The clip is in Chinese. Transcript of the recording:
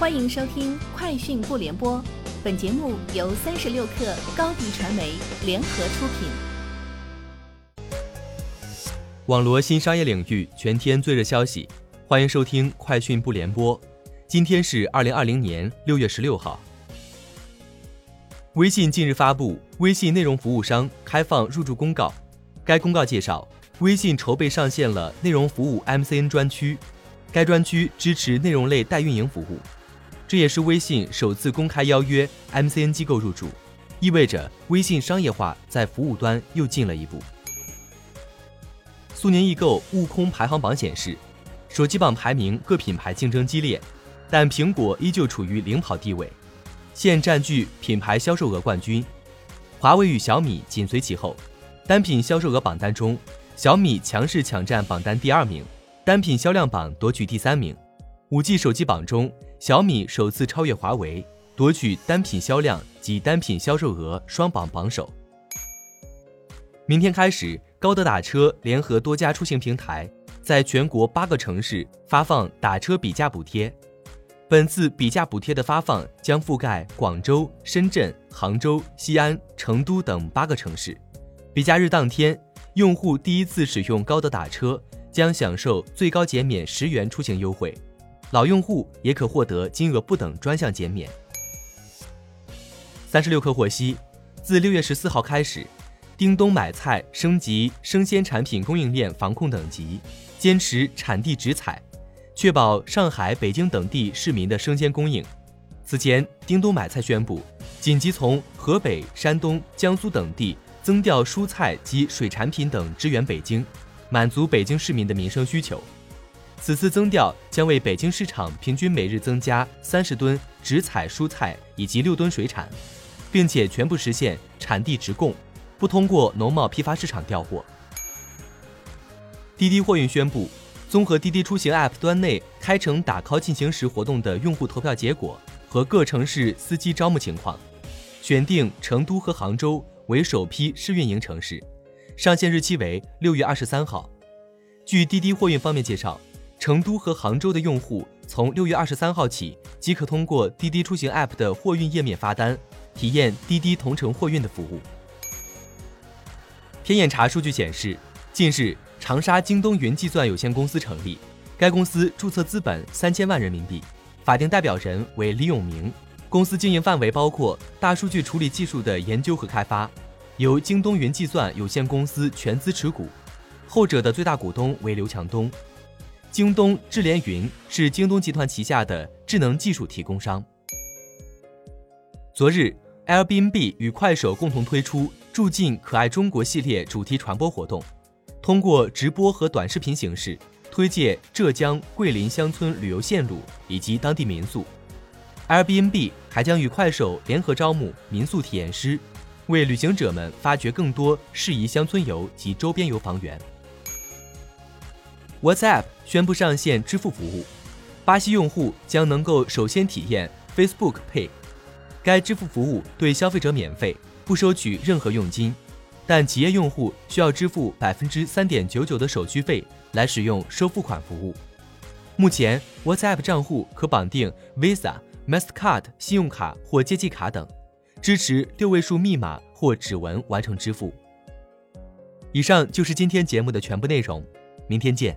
欢迎收听《快讯不联播》，本节目由三十六克高低传媒联合出品。网罗新商业领域全天最热消息，欢迎收听《快讯不联播》。今天是二零二零年六月十六号。微信近日发布《微信内容服务商开放入驻公告》，该公告介绍，微信筹备上线了内容服务 MCN 专区，该专区支持内容类代运营服务。这也是微信首次公开邀约 MCN 机构入驻，意味着微信商业化在服务端又进了一步。苏宁易购悟空排行榜显示，手机榜排名各品牌竞争激烈，但苹果依旧处于领跑地位，现占据品牌销售额冠军，华为与小米紧随其后。单品销售额榜单中，小米强势抢占榜单第二名，单品销量榜夺取第三名。五 G 手机榜中。小米首次超越华为，夺取单品销量及单品销售额双榜榜首。明天开始，高德打车联合多家出行平台，在全国八个城市发放打车比价补贴。本次比价补贴的发放将覆盖广州、深圳、杭州、西安、成都等八个城市。比价日当天，用户第一次使用高德打车将享受最高减免十元出行优惠。老用户也可获得金额不等专项减免。三十六氪获悉，自六月十四号开始，叮咚买菜升级生鲜产品供应链防控等级，坚持产地直采，确保上海、北京等地市民的生鲜供应。此前，叮咚买菜宣布紧急从河北、山东、江苏等地增调蔬菜及水产品等支援北京，满足北京市民的民生需求。此次增调将为北京市场平均每日增加三十吨直采蔬菜以及六吨水产，并且全部实现产地直供，不通过农贸批发市场调货。滴滴货运宣布，综合滴滴出行 App 端内开城打 call 进行时活动的用户投票结果和各城市司机招募情况，选定成都和杭州为首批试运营城市，上线日期为六月二十三号。据滴滴货运方面介绍。成都和杭州的用户从六月二十三号起即可通过滴滴出行 App 的货运页面发单，体验滴滴同城货运的服务。天眼查数据显示，近日长沙京东云计算有限公司成立，该公司注册资本三千万人民币，法定代表人为李永明。公司经营范围包括大数据处理技术的研究和开发，由京东云计算有限公司全资持股，后者的最大股东为刘强东。京东智联云是京东集团旗下的智能技术提供商。昨日，Airbnb 与快手共同推出“住进可爱中国”系列主题传播活动，通过直播和短视频形式推介浙江、桂林乡村旅游线路以及当地民宿。Airbnb 还将与快手联合招募民宿体验师，为旅行者们发掘更多适宜乡村游及周边游房源。WhatsApp 宣布上线支付服务，巴西用户将能够首先体验 Facebook Pay。该支付服务对消费者免费，不收取任何佣金，但企业用户需要支付百分之三点九九的手续费来使用收付款服务。目前，WhatsApp 账户可绑定 Visa、Mastercard 信用卡或借记卡等，支持六位数密码或指纹完成支付。以上就是今天节目的全部内容，明天见。